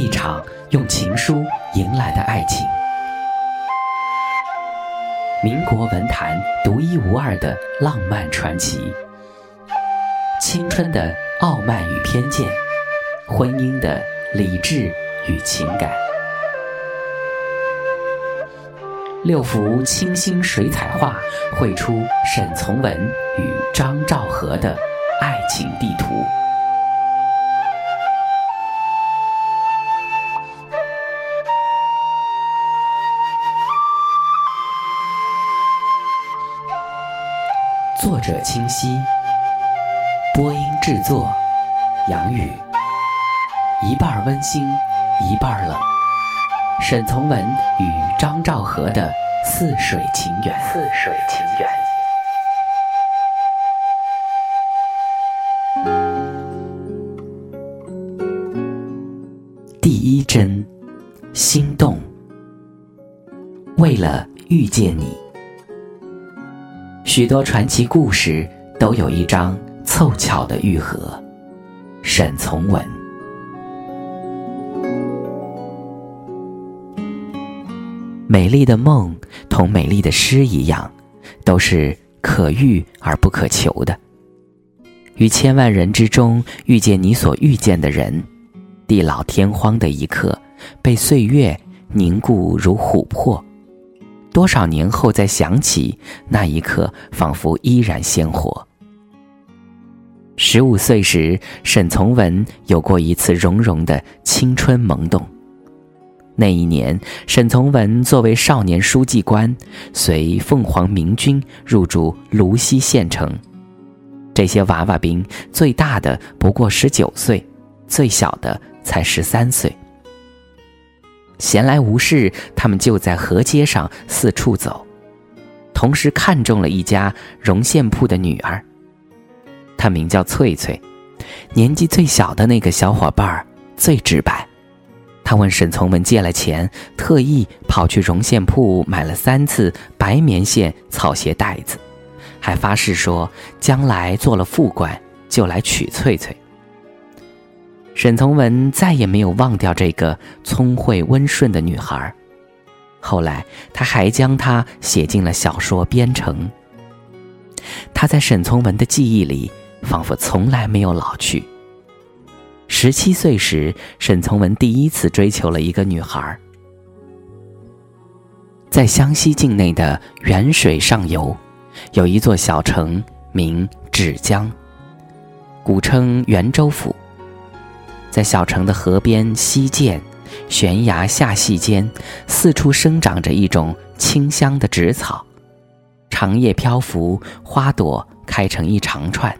一场用情书迎来的爱情。民国文坛独一无二的浪漫传奇，青春的傲慢与偏见，婚姻的理智与情感。六幅清新水彩画绘出沈从文与张兆和的爱情地图。者清晰，播音制作杨宇，一半温馨，一半冷。沈从文与张兆和的似水情缘。似水情缘。第一针，心动。为了遇见你，许多传奇故事都有一张凑巧的愈合。沈从文。美丽的梦同美丽的诗一样，都是可遇而不可求的。于千万人之中遇见你所遇见的人，地老天荒的一刻，被岁月凝固如琥珀。多少年后再想起那一刻，仿佛依然鲜活。十五岁时，沈从文有过一次融融的青春萌动。那一年，沈从文作为少年书记官，随凤凰明军入驻泸溪县城。这些娃娃兵，最大的不过十九岁，最小的才十三岁。闲来无事，他们就在河街上四处走，同时看中了一家绒线铺的女儿。她名叫翠翠，年纪最小的那个小伙伴最直白。他问沈从文借了钱，特意跑去绒线铺买了三次白棉线草鞋带子，还发誓说将来做了副官就来娶翠翠。沈从文再也没有忘掉这个聪慧温顺的女孩，后来他还将她写进了小说《边城》。她在沈从文的记忆里，仿佛从来没有老去。十七岁时，沈从文第一次追求了一个女孩。在湘西境内的沅水上游，有一座小城名芷江，古称沅州府。在小城的河边溪涧、悬崖下隙间，四处生长着一种清香的芷草，长叶漂浮，花朵开成一长串，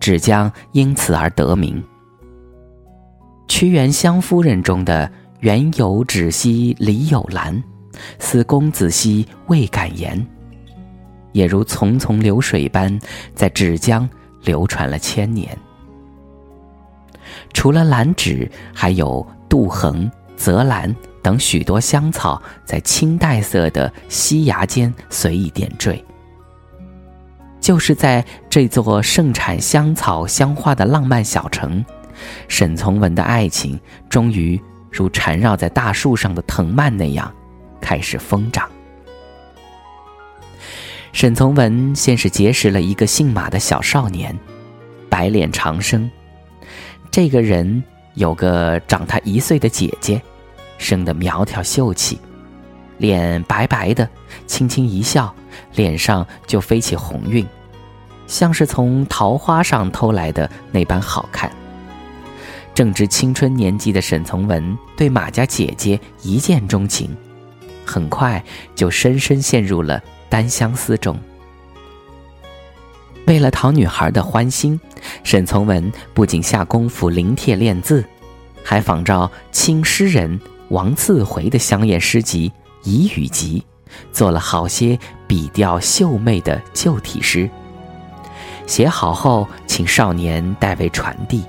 芷江因此而得名。屈原《湘夫人》中的“原有芷兮李有兰，思公子兮未敢言”，也如淙淙流水般在芷江流传了千年。除了兰芷，还有杜衡、泽兰等许多香草，在青黛色的溪崖间随意点缀。就是在这座盛产香草香花的浪漫小城。沈从文的爱情终于如缠绕在大树上的藤蔓那样开始疯长。沈从文先是结识了一个姓马的小少年，白脸长生。这个人有个长他一岁的姐姐，生得苗条秀气，脸白白的，轻轻一笑，脸上就飞起红晕，像是从桃花上偷来的那般好看。正值青春年纪的沈从文对马家姐姐一见钟情，很快就深深陷入了单相思中。为了讨女孩的欢心，沈从文不仅下功夫临帖练字，还仿照清诗人王次回的香艳诗集《遗语集》，做了好些笔调秀媚的旧体诗。写好后，请少年代为传递。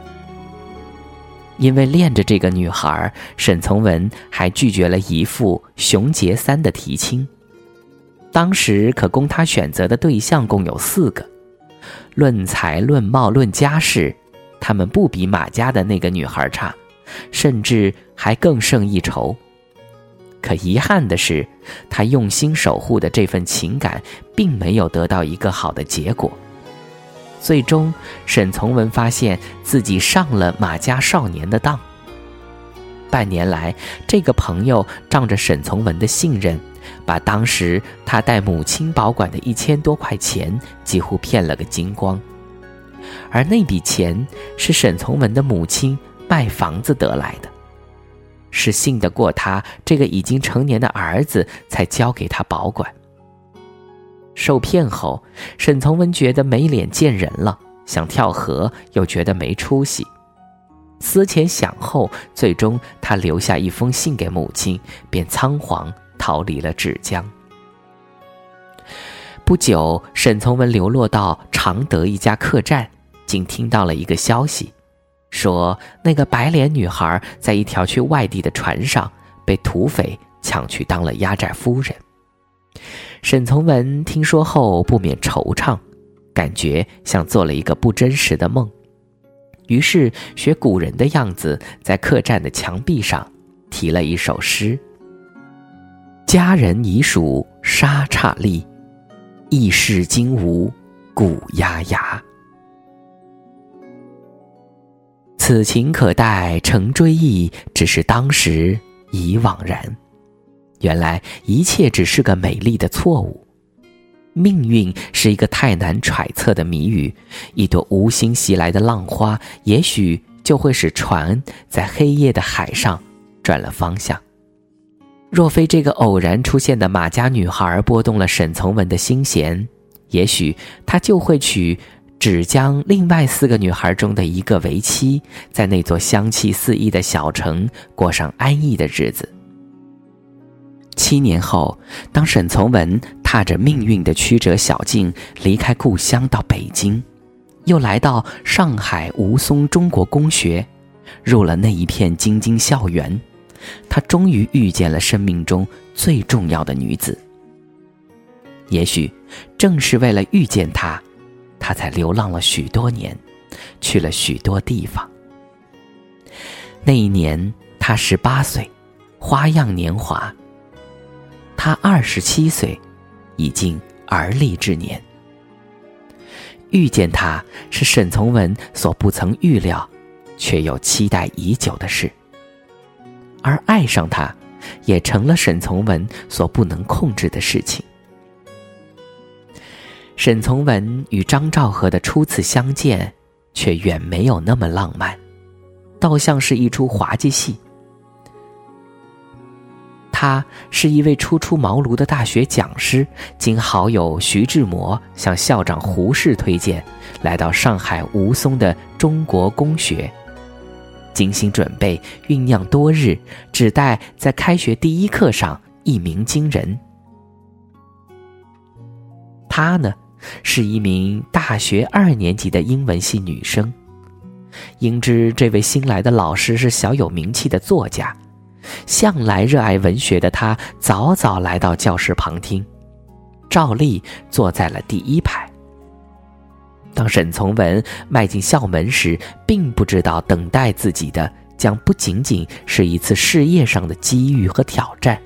因为恋着这个女孩，沈从文还拒绝了姨父熊杰三的提亲。当时可供他选择的对象共有四个，论才、论貌、论家世，他们不比马家的那个女孩差，甚至还更胜一筹。可遗憾的是，他用心守护的这份情感，并没有得到一个好的结果。最终，沈从文发现自己上了马家少年的当。半年来，这个朋友仗着沈从文的信任，把当时他带母亲保管的一千多块钱几乎骗了个精光。而那笔钱是沈从文的母亲卖房子得来的，是信得过他这个已经成年的儿子才交给他保管。受骗后，沈从文觉得没脸见人了，想跳河又觉得没出息。思前想后，最终他留下一封信给母亲，便仓皇逃离了芷江。不久，沈从文流落到常德一家客栈，竟听到了一个消息，说那个白脸女孩在一条去外地的船上被土匪抢去当了压寨夫人。沈从文听说后不免惆怅，感觉像做了一个不真实的梦。于是学古人的样子，在客栈的墙壁上题了一首诗：“佳人已属沙刹利，异世今无古丫丫。此情可待成追忆，只是当时已惘然。原来一切只是个美丽的错误。”命运是一个太难揣测的谜语，一朵无心袭来的浪花，也许就会使船在黑夜的海上转了方向。若非这个偶然出现的马家女孩拨动了沈从文的心弦，也许他就会娶芷江另外四个女孩中的一个为妻，在那座香气四溢的小城过上安逸的日子。七年后，当沈从文踏着命运的曲折小径离开故乡到北京，又来到上海吴淞中国公学，入了那一片京津校园，他终于遇见了生命中最重要的女子。也许，正是为了遇见她，他才流浪了许多年，去了许多地方。那一年，他十八岁，花样年华。他二十七岁，已经而立之年。遇见他是沈从文所不曾预料，却又期待已久的事；而爱上他，也成了沈从文所不能控制的事情。沈从文与张兆和的初次相见，却远没有那么浪漫，倒像是一出滑稽戏。他是一位初出茅庐的大学讲师，经好友徐志摩向校长胡适推荐，来到上海吴淞的中国公学，精心准备酝酿多日，只待在开学第一课上一鸣惊人。她呢，是一名大学二年级的英文系女生，应知这位新来的老师是小有名气的作家。向来热爱文学的他，早早来到教室旁听，照例坐在了第一排。当沈从文迈进校门时，并不知道等待自己的将不仅仅是一次事业上的机遇和挑战，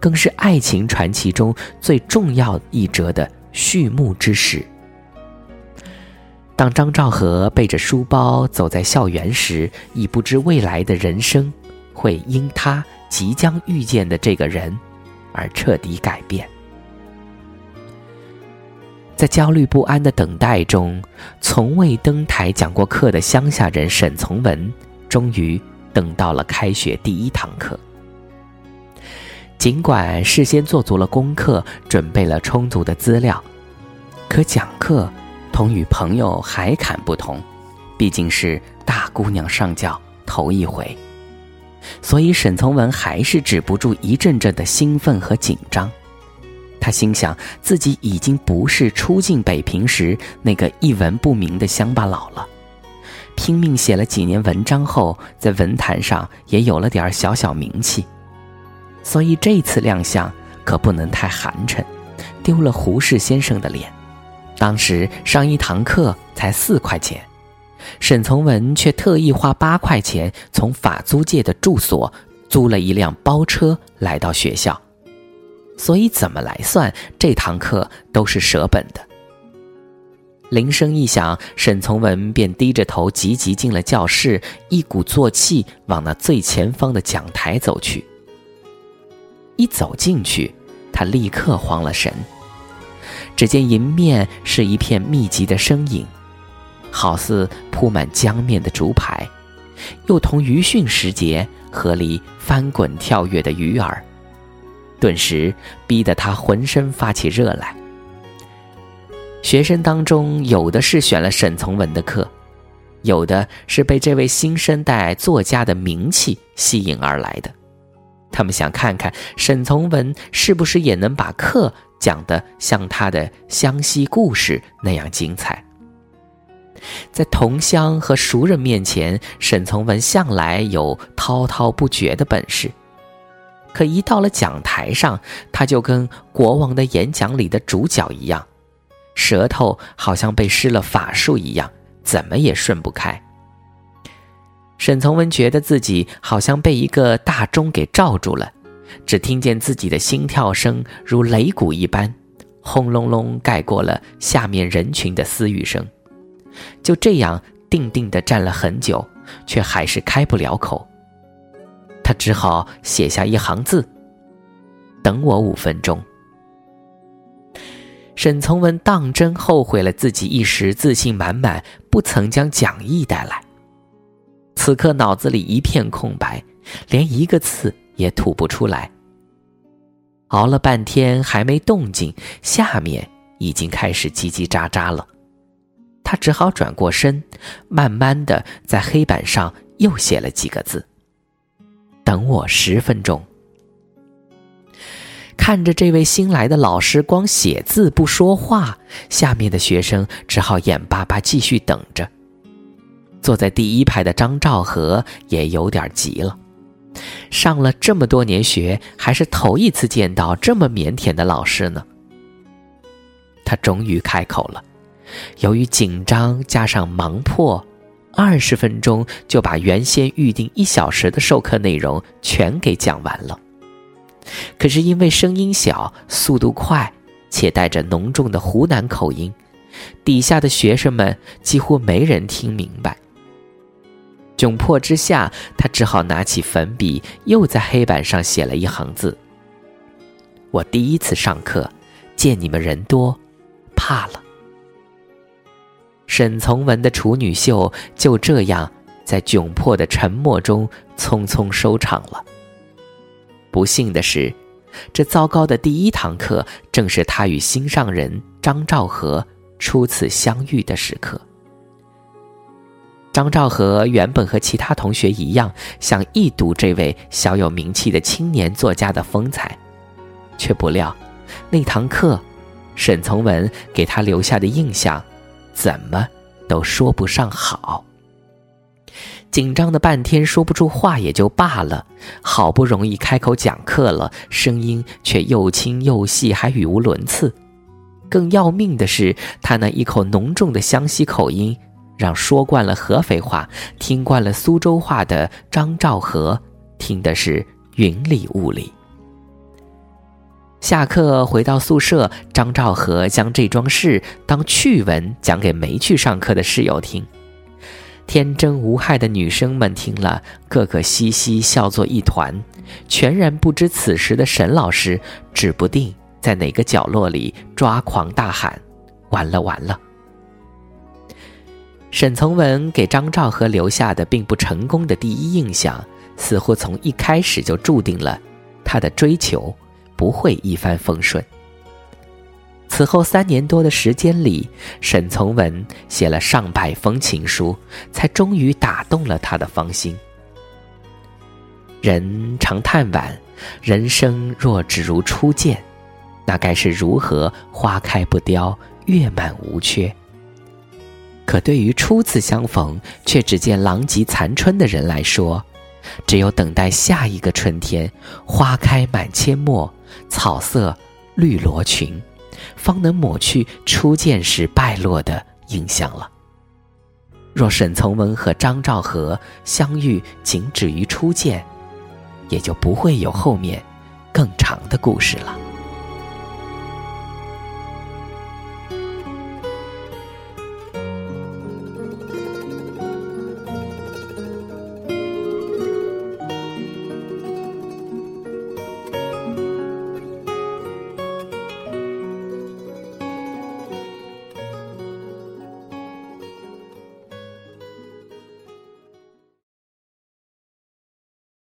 更是爱情传奇中最重要一折的序幕之时。当张兆和背着书包走在校园时，已不知未来的人生。会因他即将遇见的这个人而彻底改变。在焦虑不安的等待中，从未登台讲过课的乡下人沈从文，终于等到了开学第一堂课。尽管事先做足了功课，准备了充足的资料，可讲课同与朋友海侃不同，毕竟是大姑娘上轿头一回。所以，沈从文还是止不住一阵阵的兴奋和紧张。他心想，自己已经不是初进北平时那个一文不名的乡巴佬了。拼命写了几年文章后，在文坛上也有了点小小名气。所以这次亮相可不能太寒碜，丢了胡适先生的脸。当时上一堂课才四块钱，沈从文却特意花八块钱从法租界的住所租了一辆包车来到学校，所以怎么来算，这堂课都是舍本的。铃声一响，沈从文便低着头急急进了教室，一鼓作气往那最前方的讲台走去。一走进去，他立刻慌了神。只见迎面是一片密集的身影，好似铺满江面的竹排，又同鱼汛时节河里翻滚跳跃的鱼儿，顿时逼得他浑身发起热来。学生当中，有的是选了沈从文的课，有的是被这位新生代作家的名气吸引而来的。他们想看看沈从文是不是也能把课讲得像他的湘西故事那样精彩。在同乡和熟人面前，沈从文向来有滔滔不绝的本事，可一到了讲台上，他就跟国王的演讲里的主角一样。舌头好像被施了法术一样，怎么也顺不开。沈从文觉得自己好像被一个大钟给罩住了，只听见自己的心跳声如擂鼓一般，轰隆隆盖过了下面人群的私语声。就这样定定地站了很久，却还是开不了口。他只好写下一行字：“等我五分钟。”沈从文当真后悔了自己一时自信满满，不曾将讲义带来。此刻脑子里一片空白，连一个字也吐不出来。熬了半天还没动静，下面已经开始叽叽喳喳了。他只好转过身，慢慢的在黑板上又写了几个字：“等我十分钟。”看着这位新来的老师光写字不说话，下面的学生只好眼巴巴继续等着。坐在第一排的张兆和也有点急了，上了这么多年学，还是头一次见到这么腼腆的老师呢。他终于开口了，由于紧张加上忙迫，二十分钟就把原先预定一小时的授课内容全给讲完了。可是因为声音小、速度快，且带着浓重的湖南口音，底下的学生们几乎没人听明白。窘迫之下，他只好拿起粉笔，又在黑板上写了一行字：“我第一次上课，见你们人多，怕了。”沈从文的处女秀就这样在窘迫的沉默中匆匆收场了。不幸的是，这糟糕的第一堂课正是他与心上人张兆和初次相遇的时刻。张兆和原本和其他同学一样，想一睹这位小有名气的青年作家的风采，却不料那堂课，沈从文给他留下的印象，怎么都说不上好。紧张的半天说不出话也就罢了，好不容易开口讲课了，声音却又轻又细，还语无伦次。更要命的是，他那一口浓重的湘西口音，让说惯了合肥话、听惯了苏州话的张兆和听的是云里雾里。下课回到宿舍，张兆和将这桩事当趣闻讲给没去上课的室友听。天真无害的女生们听了，个个嘻嘻笑作一团，全然不知此时的沈老师指不定在哪个角落里抓狂大喊：“完了完了！”沈从文给张兆和留下的并不成功的第一印象，似乎从一开始就注定了他的追求不会一帆风顺。此后三年多的时间里，沈从文写了上百封情书，才终于打动了他的芳心。人常叹惋，人生若只如初见，那该是如何花开不凋，月满无缺？可对于初次相逢却只见狼藉残春的人来说，只有等待下一个春天，花开满阡陌，草色绿罗裙。方能抹去初见时败落的印象了。若沈从文和张兆和相遇仅止于初见，也就不会有后面更长的故事了。